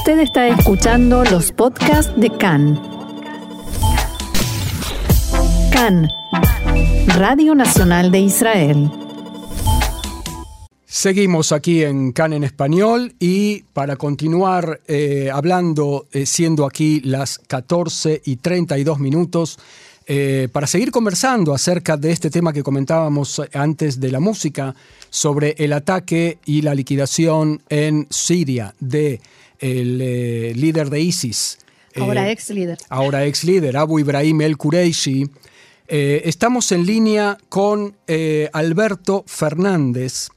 Usted está escuchando los podcasts de CAN. CAN, Radio Nacional de Israel. Seguimos aquí en CAN en español y para continuar eh, hablando, eh, siendo aquí las 14 y 32 minutos, eh, para seguir conversando acerca de este tema que comentábamos antes de la música, sobre el ataque y la liquidación en Siria de el eh, líder de ISIS. Ahora ex líder. Ahora ex líder, Abu Ibrahim el Kureishi. estamos en línea con Alberto Fernández,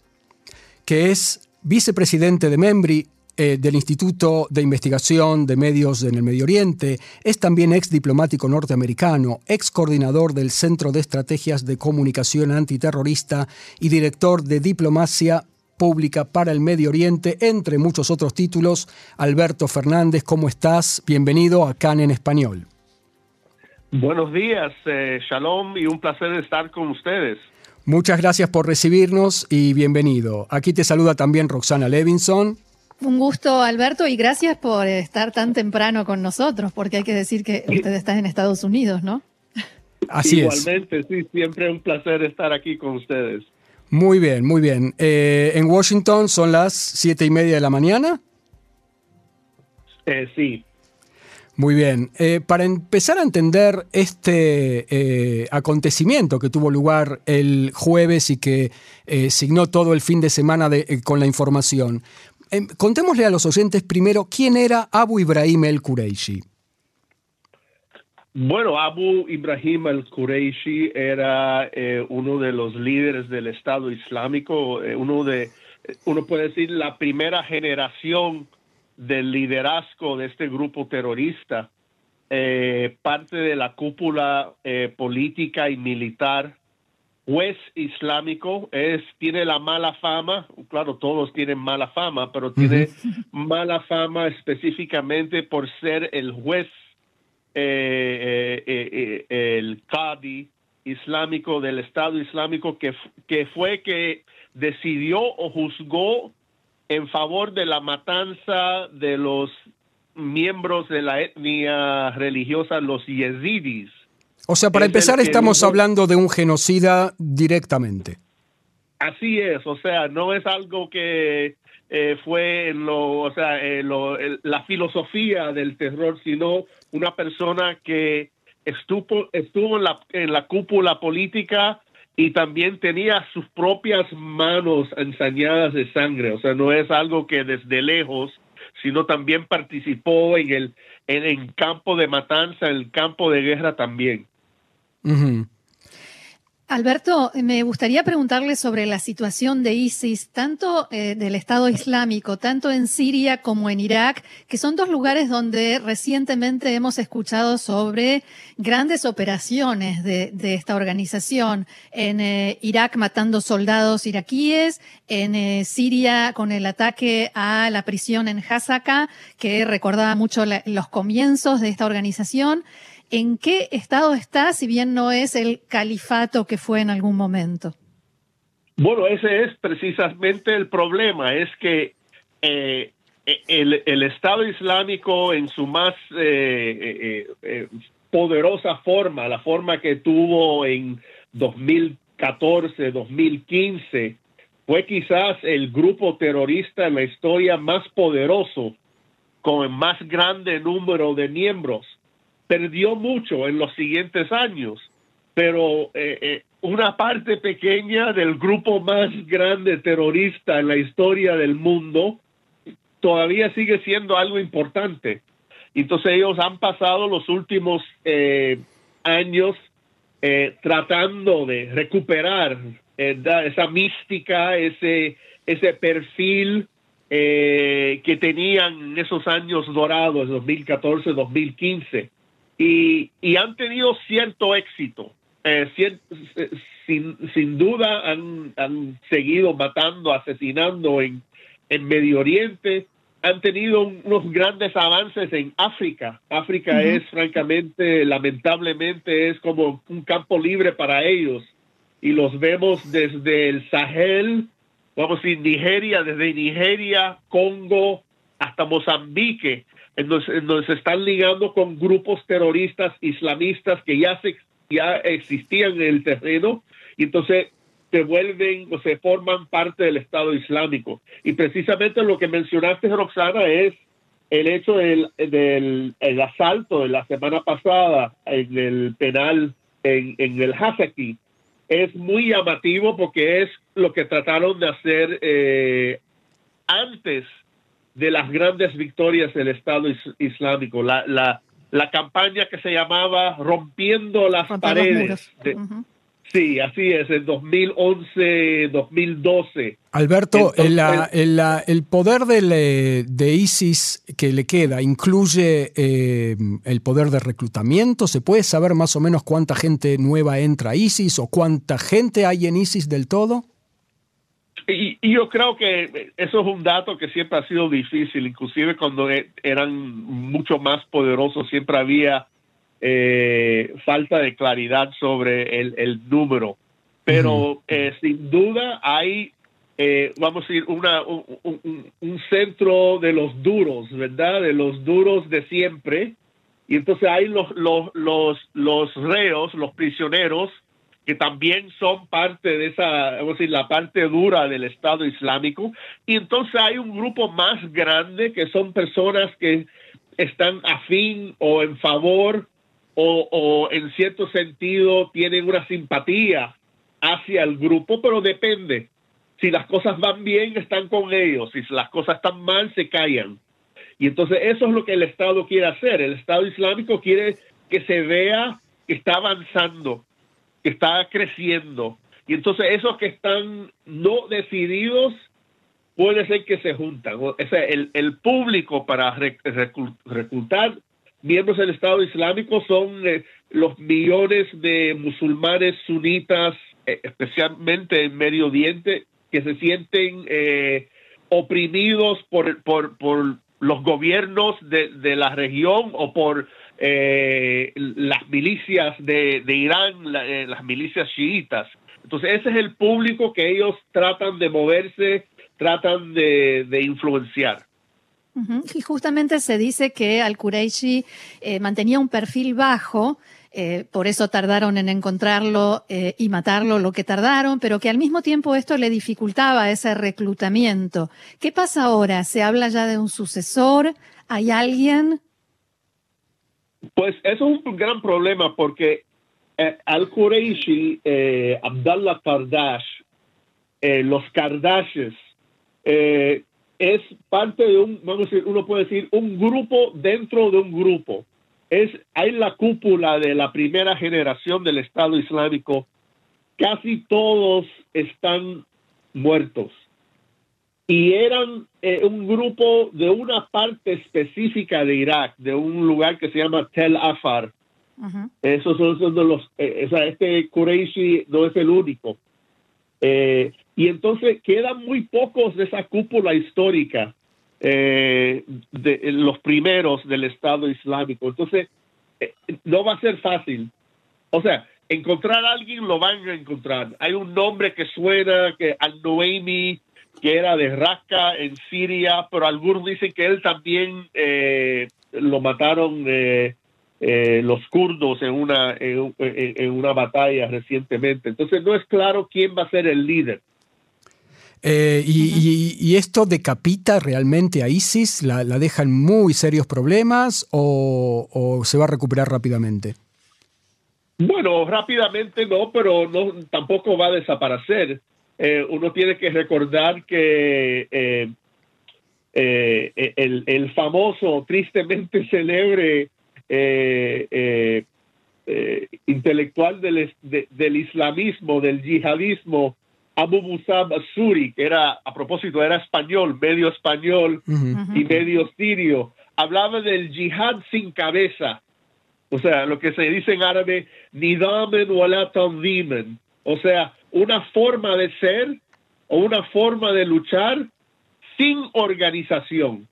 que es vicepresidente de Membri eh, del Instituto de Investigación de Medios en el Medio Oriente, es también ex diplomático norteamericano, ex coordinador del Centro de Estrategias de Comunicación Antiterrorista y director de Diplomacia Pública para el Medio Oriente, entre muchos otros títulos. Alberto Fernández, ¿cómo estás? Bienvenido a CAN en Español. Buenos días, eh, Shalom, y un placer estar con ustedes. Muchas gracias por recibirnos y bienvenido. Aquí te saluda también Roxana Levinson. Un gusto, Alberto, y gracias por estar tan temprano con nosotros, porque hay que decir que usted está en Estados Unidos, ¿no? Así es. Igualmente, sí, siempre un placer estar aquí con ustedes. Muy bien, muy bien. Eh, en Washington son las siete y media de la mañana. Eh, sí. Muy bien. Eh, para empezar a entender este acontecimiento que tuvo lugar el jueves y que signó todo el fin de semana con la información, Em, contémosle a los oyentes primero quién era Abu Ibrahim el Kureishi. Bueno, Abu Ibrahim al Kureishi era eh, uno de los líderes del Estado Islámico, eh, uno de, uno puede decir, la primera generación del liderazgo de este grupo terrorista, eh, parte de la cúpula política y militar juez islámico es tiene la mala fama, claro, todos tienen mala fama, pero tiene mala fama específicamente por ser el juez, eh, eh, eh, el Qadi islámico del Estado Islámico que, que fue que decidió o juzgó en favor de la matanza de los miembros de la etnia religiosa, los yezidis o sea, para empezar, estamos hablando de un genocida directamente. Así es, o sea, no es algo que eh, fue lo, o sea, eh, la filosofía del terror, sino una persona que estuvo, estuvo en, la, en la cúpula política y también tenía sus propias manos ensañadas de sangre, o sea, no es algo que desde lejos, sino también participó en el en campo de matanza, en el campo de guerra también. Alberto, me gustaría preguntarle sobre la situación de ISIS, tanto eh, del Estado Islámico, tanto en Siria como en Irak, que son dos lugares donde recientemente hemos escuchado sobre grandes operaciones de, esta organización. En eh, Irak matando soldados iraquíes, en eh, Siria con el ataque a la prisión en Hasaka, que recordaba mucho los comienzos de esta organización en qué estado está, si bien no es el califato que fue en algún momento. Bueno, ese es precisamente el problema, es que eh, el, Estado Islámico en su más eh, eh, poderosa forma, la forma que tuvo en 2014, 2015, fue quizás el grupo terrorista en la historia más poderoso, con el más grande número de miembros perdió mucho en los siguientes años, pero eh, eh, una parte pequeña del grupo más grande terrorista en la historia del mundo todavía sigue siendo algo importante. Entonces ellos han pasado los últimos eh, años tratando de recuperar esa mística, ese, ese perfil que tenían en esos años dorados, 2014, 2015 y, han tenido cierto éxito. Eh, eh, sin, sin, duda han, han, seguido matando, asesinando en, en, Medio Oriente, han tenido unos grandes avances en África. África es francamente, lamentablemente, es como un campo libre para ellos. Y los vemos desde el Sahel, vamos a decir Nigeria, desde Nigeria, Congo, hasta Mozambique, donde, se están ligando con grupos terroristas islamistas que ya, se, ya existían en el terreno y entonces se vuelven o se forman parte del Estado Islámico. Y precisamente lo que mencionaste, Roxana, es el hecho del, del el asalto de la semana pasada en el penal en, en el Hazaki es muy llamativo porque es lo que trataron de hacer eh, antes de las grandes victorias del Estado Islámico, la, la, la, campaña que se llamaba Rompiendo las Paredes. Sí, así es, en 2011, 2012. Alberto, el, poder de, de, ISIS que le queda incluye eh, el poder de reclutamiento. ¿Se puede saber más o menos cuánta gente nueva entra a ISIS o cuánta gente hay en ISIS del todo? Y, yo creo que eso es un dato que siempre ha sido difícil, inclusive cuando e, eran mucho más poderosos, siempre había eh, falta de claridad sobre el, número. Pero eh, sin duda hay, eh, vamos a decir, una, un, centro de los duros, ¿verdad? De los duros de siempre. Y entonces hay los, los, los, los reos, los prisioneros, que también son parte de esa, vamos a decir, la parte dura del Estado Islámico. Y entonces hay un grupo más grande que son personas que están afín o en favor o, en cierto sentido tienen una simpatía hacia el grupo, pero depende. Si las cosas van bien, están con ellos. Si las cosas están mal, se callan. Y entonces eso es lo que el Estado quiere hacer. El Estado Islámico quiere que se vea que está avanzando, está creciendo. Y entonces esos que están no decididos, puede ser que se juntan. O sea, el, el público para reclutar miembros del Estado Islámico son eh, los millones de musulmanes sunitas, eh, especialmente en Medio Oriente, que se sienten eh, oprimidos por, por, por, los gobiernos de, de, la región o por las milicias de, de Irán, las milicias chiitas. Entonces ese es el público que ellos tratan de moverse, tratan de, de influenciar. Y justamente se dice que Al-Quraishi eh, mantenía un perfil bajo, eh, por eso tardaron en encontrarlo eh, y matarlo lo que tardaron, pero que al mismo tiempo esto le dificultaba ese reclutamiento. ¿Qué pasa ahora? ¿Se habla ya de un sucesor? ¿Hay alguien? Pues eso es un gran problema porque Al-Quraishi, Abdallah Kardash, los Kardashes, es parte de un, vamos a decir, uno puede decir, un grupo dentro de un grupo. Es, hay la cúpula de la primera generación del Estado Islámico. Casi todos están muertos. Y eran eh, un grupo de una parte específica de Irak, de un lugar que se llama Tel Afar. Esos son, los, eh, o sea, este Qurayshi no es el único. Eh, y entonces quedan muy pocos de esa cúpula histórica de los primeros del Estado Islámico. Entonces, no va a ser fácil. O sea, encontrar a alguien lo van a encontrar. Hay un nombre que suena, que Al-Nuaimi, que era de Raqqa en Siria, pero algunos dicen que él también lo mataron eh, los kurdos en una, en, una batalla recientemente. Entonces no es claro quién va a ser el líder. Eh, y, esto decapita realmente a ISIS? ¿La, la deja en muy serios problemas o, se va a recuperar rápidamente? Bueno, rápidamente no, pero no, tampoco va a desaparecer. Eh, uno tiene que recordar que el, el, famoso, tristemente célebre eh, eh, eh, intelectual del, del, islamismo, del yihadismo, Abu Musab Suri, que era, a propósito, era español, medio español y medio sirio, hablaba del yihad sin cabeza. O sea, lo que se dice en árabe, nidamen wala tanzimen. O sea, una forma de ser o una forma de luchar sin organización.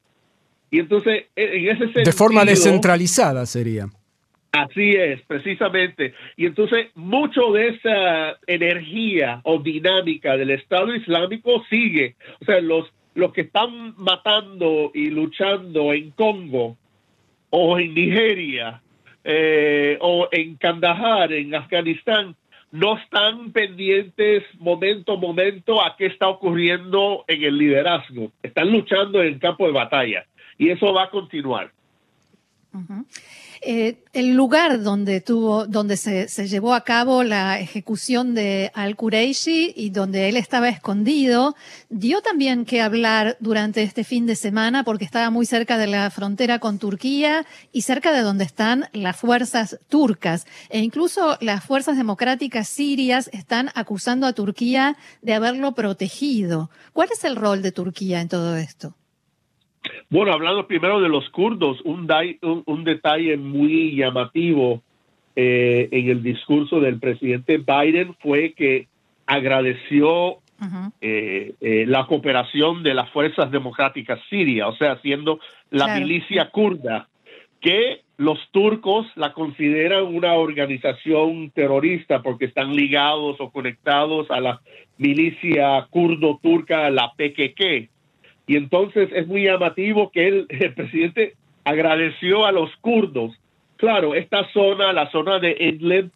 Y entonces, e, en ese sentido... De forma descentralizada sería. Así es, precisamente. Y entonces, mucho de esa energía o dinámica del Estado Islámico sigue. O sea, los, los que están matando y luchando en Congo o en Nigeria eh, o en Kandahar, en Afganistán, no están pendientes momento a momento a qué está ocurriendo en el liderazgo. Están luchando en el campo de batalla y eso va a continuar. Eh, el lugar donde tuvo, donde se, llevó a cabo la ejecución de Al-Quraishi y donde él estaba escondido, dio también que hablar durante este fin de semana porque estaba muy cerca de la frontera con Turquía y cerca de donde están las fuerzas turcas. E incluso las fuerzas democráticas sirias están acusando a Turquía de haberlo protegido. ¿Cuál es el rol de Turquía en todo esto? Bueno, hablando primero de los kurdos, un, un, detalle muy llamativo eh, en el discurso del presidente Biden fue que agradeció eh, eh, la cooperación de las fuerzas democráticas sirias, o sea, siendo la milicia kurda, que los turcos la consideran una organización terrorista porque están ligados o conectados a la milicia kurdo-turca, la PKK. Y entonces es muy llamativo que el, presidente agradeció a los kurdos. Claro, esta zona, la zona de Idlib,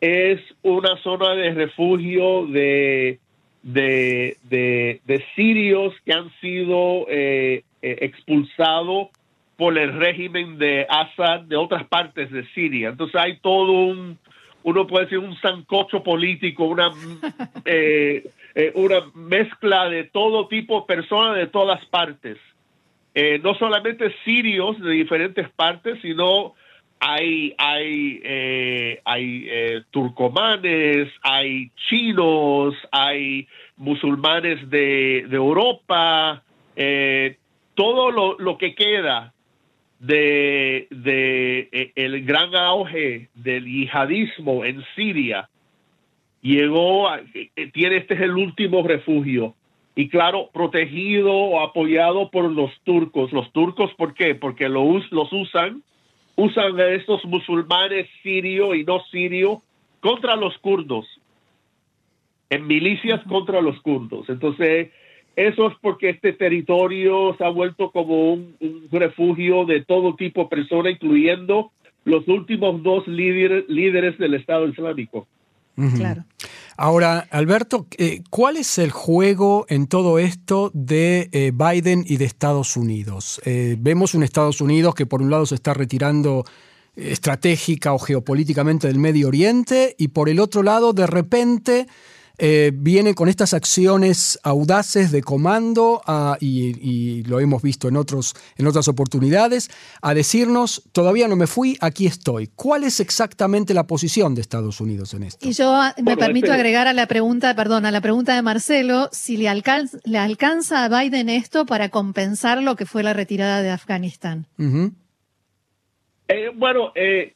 es una zona de refugio de, de, de, sirios que han sido eh, eh, expulsados por el régimen de Assad de otras partes de Siria. Entonces hay todo un, uno puede decir un sancocho político, una eh, eh, una mezcla de todo tipo de personas de todas partes. Eh, no solamente sirios de diferentes partes, sino hay, hay, eh, turcomanes, hay chinos, hay musulmanes de, de Europa, todo lo, lo, que queda de, de el gran auge del yihadismo en Siria llegó, a, eh, tiene este es el último refugio. Y claro, protegido o apoyado por los turcos. Los turcos, ¿por qué? Porque los, usan, usan a estos musulmanes sirio y no sirio contra los kurdos, en milicias contra los kurdos. Entonces, eso es porque este territorio se ha vuelto como un, refugio de todo tipo de personas, incluyendo los últimos dos líderes, líderes del Estado Islámico. Claro. Ahora, Alberto, eh, ¿cuál es el juego en todo esto de eh, Biden y de Estados Unidos? Eh, vemos un Estados Unidos que por un lado se está retirando estratégica o geopolíticamente del Medio Oriente y por el otro lado, de repente, eh, viene con estas acciones audaces de comando y, lo hemos visto en, otros, en otras oportunidades, a decirnos, todavía no me fui, aquí estoy. ¿Cuál es exactamente la posición de Estados Unidos en esto? Y yo ah, me permito este- agregar a la pregunta, perdón, a la pregunta de Marcelo, si le, alcanza, le alcanza a Biden esto para compensar lo que fue la retirada de Afganistán. Eh, bueno, eh,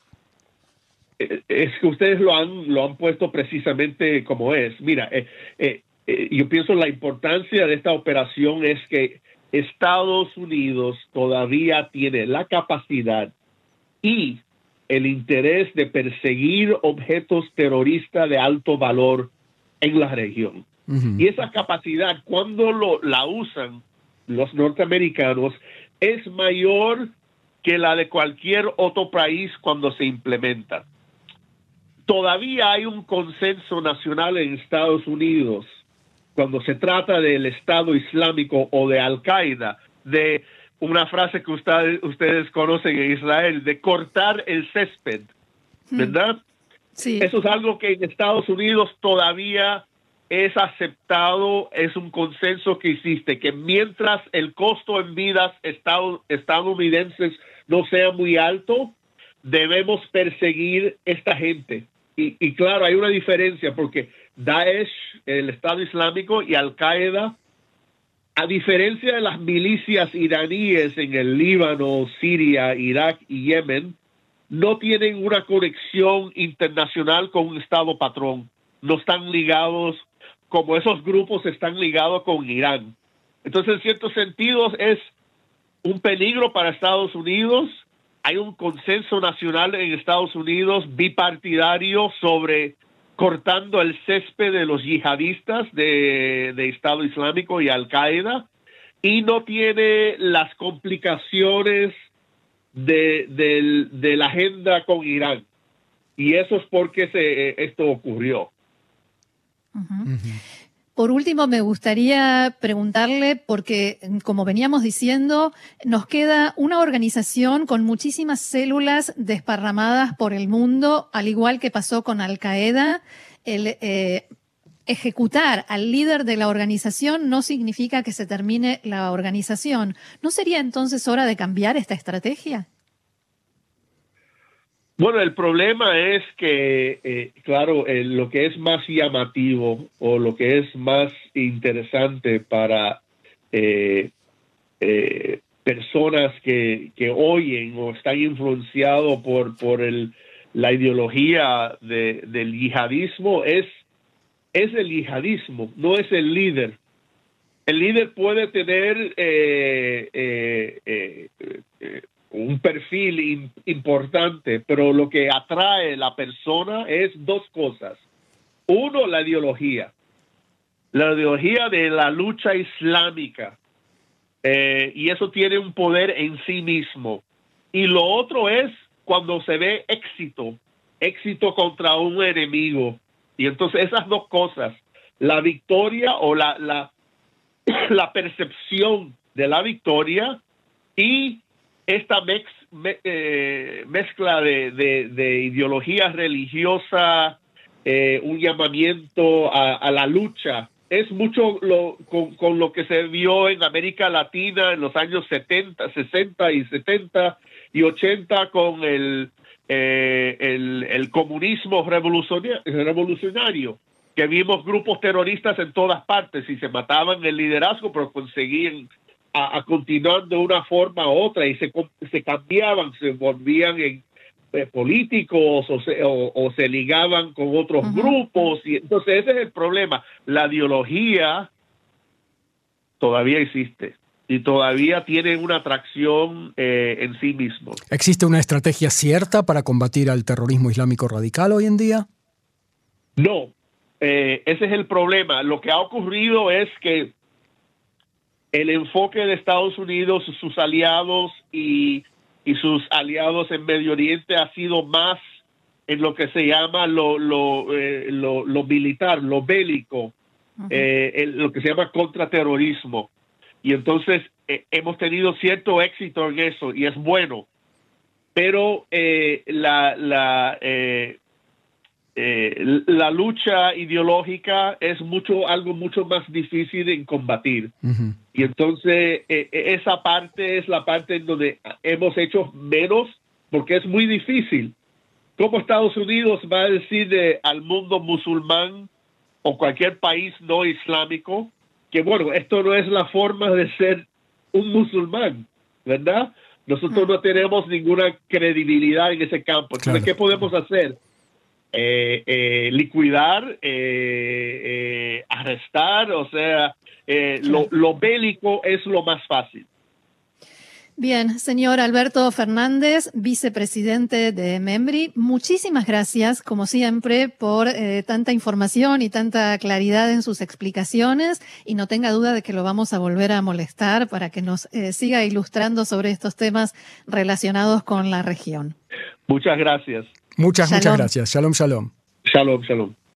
es que ustedes lo han, lo han puesto precisamente como es. Mira, eh, eh, eh, yo pienso la importancia de esta operación es que Estados Unidos todavía tiene la capacidad y el interés de perseguir objetos terroristas de alto valor en la región. Y esa capacidad, cuando lo, la usan los norteamericanos, es mayor que la de cualquier otro país cuando se implementa todavía hay un consenso nacional en Estados Unidos cuando se trata del Estado Islámico o de Al Qaeda, de una frase que ustedes conocen en Israel, de cortar el césped, hmm. ¿verdad? Sí. Eso es algo que en Estados Unidos todavía es aceptado, es un consenso que existe, que mientras el costo en vidas estadounidenses no sea muy alto, debemos perseguir esta gente y, claro, hay una diferencia porque Daesh, el Estado Islámico y Al Qaeda, a diferencia de las milicias iraníes en el Líbano, Siria, Irak y Yemen, no tienen una conexión internacional con un Estado patrón. No están ligados como esos grupos están ligados con Irán. Entonces, en ciertos sentidos, es un peligro para Estados Unidos hay un consenso nacional en Estados Unidos bipartidario sobre cortando el césped de los yihadistas de, Estado Islámico y Al Qaeda y no tiene las complicaciones de, de la agenda con Irán. Y eso es porque se, esto ocurrió. Por último, me gustaría preguntarle, porque como veníamos diciendo, nos queda una organización con muchísimas células desparramadas por el mundo, al igual que pasó con Al Qaeda. El, eh, ejecutar al líder de la organización no significa que se termine la organización. ¿No sería entonces hora de cambiar esta estrategia? Bueno, el problema es que, eh, claro, lo que es más llamativo o lo que es más interesante para eh, eh, personas que, oyen o están influenciados por, por el, la ideología del yihadismo es, es el yihadismo, no es el líder. El líder puede tener un perfil importante, pero lo que atrae la persona es dos cosas. Uno, la ideología. La ideología de la lucha islámica. Eh, y eso tiene un poder en sí mismo. Y lo otro es cuando se ve éxito, éxito contra un enemigo. Y entonces esas dos cosas, la victoria o la, la, la percepción de la victoria y esta eh, mezcla de, ideología religiosa, eh, un llamamiento a, la lucha, es mucho con, lo que se vio en América Latina en los años 70, 60 y 70 y 80 con el, eh, comunismo revolucionario, revolucionario, que vimos grupos terroristas en todas partes y se mataban el liderazgo, pero conseguían a, continuar de una forma u otra y se, se cambiaban, se volvían en eh, políticos o se, o, se, ligaban con otros grupos. Y entonces ese es el problema. La ideología todavía existe y todavía tiene una atracción eh, en sí mismo. ¿Existe una estrategia cierta para combatir al terrorismo islámico radical hoy en día? No, eh, ese es el problema. Lo que ha ocurrido es que el enfoque de Estados Unidos, sus aliados y, sus aliados en Medio Oriente ha sido más en lo que se llama lo, lo, eh, militar, lo bélico, eh, lo que se llama contraterrorismo. Y entonces eh, hemos tenido cierto éxito en eso y es bueno. Pero la, la eh, la lucha ideológica es mucho algo mucho más difícil en combatir. Y entonces eh, eh, esa parte es la parte en donde hemos hecho menos porque es muy difícil. Como Estados Unidos va a decir al mundo musulmán o cualquier país no islámico que bueno esto no es la forma de ser un musulmán verdad nosotros no tenemos ninguna credibilidad en ese campo. Entonces qué podemos hacer eh, eh, liquidar, eh, arrestar, o sea, lo, bélico es lo más fácil. Bien, señor Alberto Fernández, vicepresidente de Membri, muchísimas gracias, como siempre, por tanta información y tanta claridad en sus explicaciones y no tenga duda de que lo vamos a volver a molestar para que nos siga ilustrando sobre estos temas relacionados con la región. Muchas gracias. Muchas, muchas gracias. Shalom, shalom. Shalom, shalom.